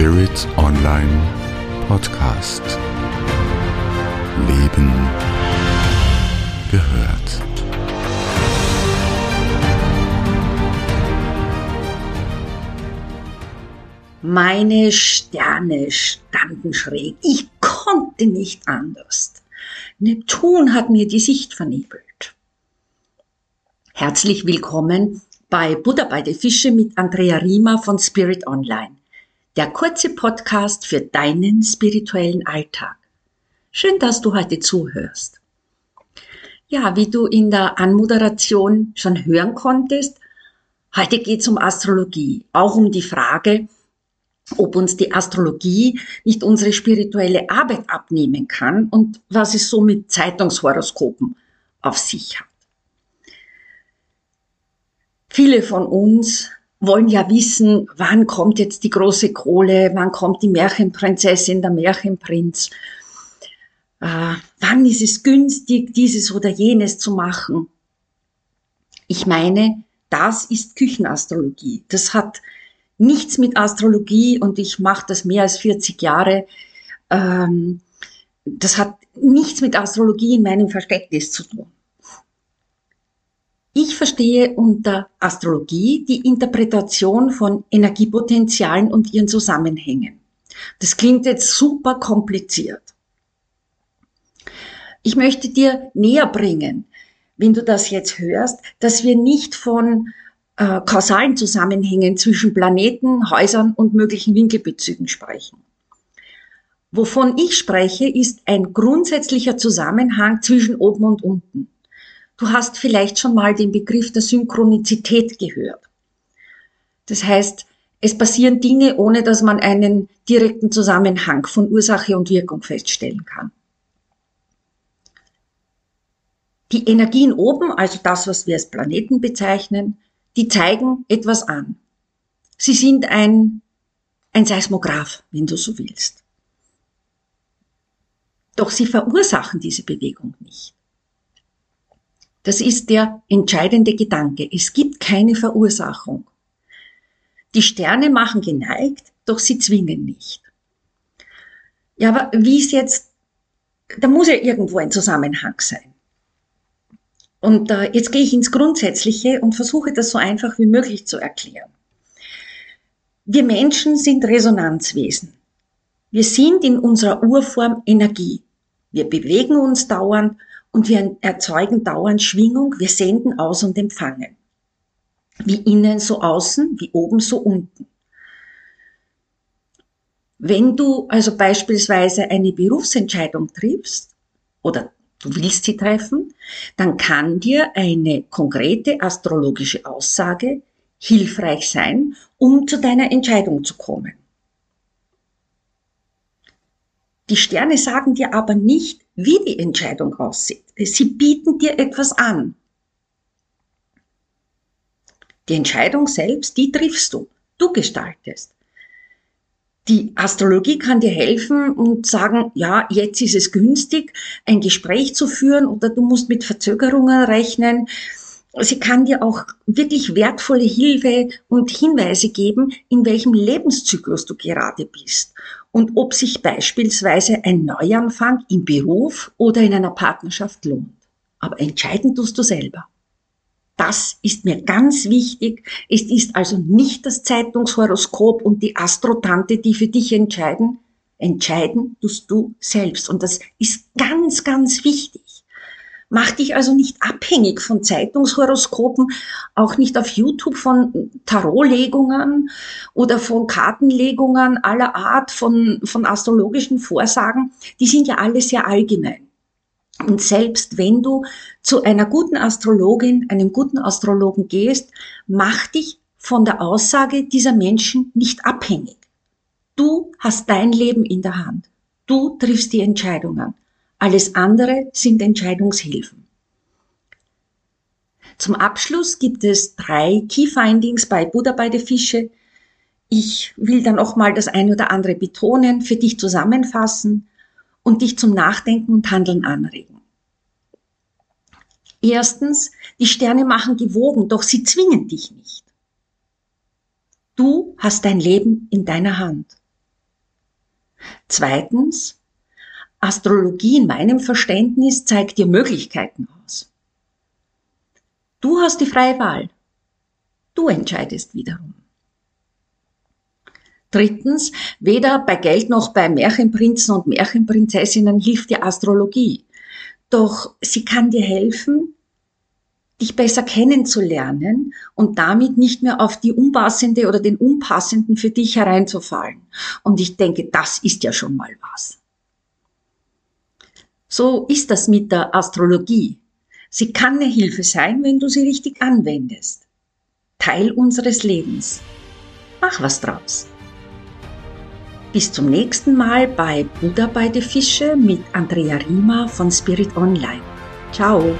Spirit Online Podcast. Leben gehört. Meine Sterne standen schräg. Ich konnte nicht anders. Neptun hat mir die Sicht vernebelt. Herzlich willkommen bei Buddha bei der Fische mit Andrea Riemer von Spirit Online. Der kurze Podcast für deinen spirituellen Alltag. Schön, dass du heute zuhörst. Ja, wie du in der Anmoderation schon hören konntest, heute geht es um Astrologie, auch um die Frage, ob uns die Astrologie nicht unsere spirituelle Arbeit abnehmen kann und was es so mit Zeitungshoroskopen auf sich hat. Viele von uns wollen ja wissen, wann kommt jetzt die große Kohle, wann kommt die Märchenprinzessin, der Märchenprinz, äh, wann ist es günstig, dieses oder jenes zu machen. Ich meine, das ist Küchenastrologie. Das hat nichts mit Astrologie und ich mache das mehr als 40 Jahre. Ähm, das hat nichts mit Astrologie in meinem Verständnis zu tun. Ich verstehe unter Astrologie die Interpretation von Energiepotenzialen und ihren Zusammenhängen. Das klingt jetzt super kompliziert. Ich möchte dir näher bringen, wenn du das jetzt hörst, dass wir nicht von äh, kausalen Zusammenhängen zwischen Planeten, Häusern und möglichen Winkelbezügen sprechen. Wovon ich spreche, ist ein grundsätzlicher Zusammenhang zwischen oben und unten. Du hast vielleicht schon mal den Begriff der Synchronizität gehört. Das heißt, es passieren Dinge, ohne dass man einen direkten Zusammenhang von Ursache und Wirkung feststellen kann. Die Energien oben, also das, was wir als Planeten bezeichnen, die zeigen etwas an. Sie sind ein, ein Seismograph, wenn du so willst. Doch sie verursachen diese Bewegung nicht. Das ist der entscheidende Gedanke. Es gibt keine Verursachung. Die Sterne machen geneigt, doch sie zwingen nicht. Ja, aber wie ist jetzt, da muss ja irgendwo ein Zusammenhang sein. Und äh, jetzt gehe ich ins Grundsätzliche und versuche das so einfach wie möglich zu erklären. Wir Menschen sind Resonanzwesen. Wir sind in unserer Urform Energie. Wir bewegen uns dauernd und wir erzeugen dauernd Schwingung, wir senden aus und empfangen. Wie innen so außen, wie oben so unten. Wenn du also beispielsweise eine Berufsentscheidung triffst oder du willst sie treffen, dann kann dir eine konkrete astrologische Aussage hilfreich sein, um zu deiner Entscheidung zu kommen. Die Sterne sagen dir aber nicht, wie die Entscheidung aussieht. Sie bieten dir etwas an. Die Entscheidung selbst, die triffst du. Du gestaltest. Die Astrologie kann dir helfen und sagen, ja, jetzt ist es günstig, ein Gespräch zu führen oder du musst mit Verzögerungen rechnen. Sie kann dir auch wirklich wertvolle Hilfe und Hinweise geben, in welchem Lebenszyklus du gerade bist und ob sich beispielsweise ein Neuanfang im Beruf oder in einer Partnerschaft lohnt. Aber entscheiden tust du selber. Das ist mir ganz wichtig. Es ist also nicht das Zeitungshoroskop und die Astrotante, die für dich entscheiden. Entscheiden tust du selbst. Und das ist ganz, ganz wichtig. Mach dich also nicht abhängig von Zeitungshoroskopen, auch nicht auf YouTube von Tarotlegungen oder von Kartenlegungen aller Art, von, von astrologischen Vorsagen. Die sind ja alle sehr allgemein. Und selbst wenn du zu einer guten Astrologin, einem guten Astrologen gehst, mach dich von der Aussage dieser Menschen nicht abhängig. Du hast dein Leben in der Hand. Du triffst die Entscheidungen. Alles andere sind Entscheidungshilfen. Zum Abschluss gibt es drei Key Findings bei Buddha bei der Fische. Ich will dann auch mal das ein oder andere betonen, für dich zusammenfassen und dich zum Nachdenken und Handeln anregen. Erstens, die Sterne machen gewogen, doch sie zwingen dich nicht. Du hast dein Leben in deiner Hand. Zweitens, Astrologie in meinem Verständnis zeigt dir Möglichkeiten aus. Du hast die freie Wahl. Du entscheidest wiederum. Drittens, weder bei Geld noch bei Märchenprinzen und Märchenprinzessinnen hilft die Astrologie. Doch sie kann dir helfen, dich besser kennenzulernen und damit nicht mehr auf die unpassende oder den unpassenden für dich hereinzufallen. Und ich denke, das ist ja schon mal was. So ist das mit der Astrologie. Sie kann eine Hilfe sein, wenn du sie richtig anwendest. Teil unseres Lebens. Mach was draus. Bis zum nächsten Mal bei Buddha bei die Fische mit Andrea Riemer von Spirit Online. Ciao!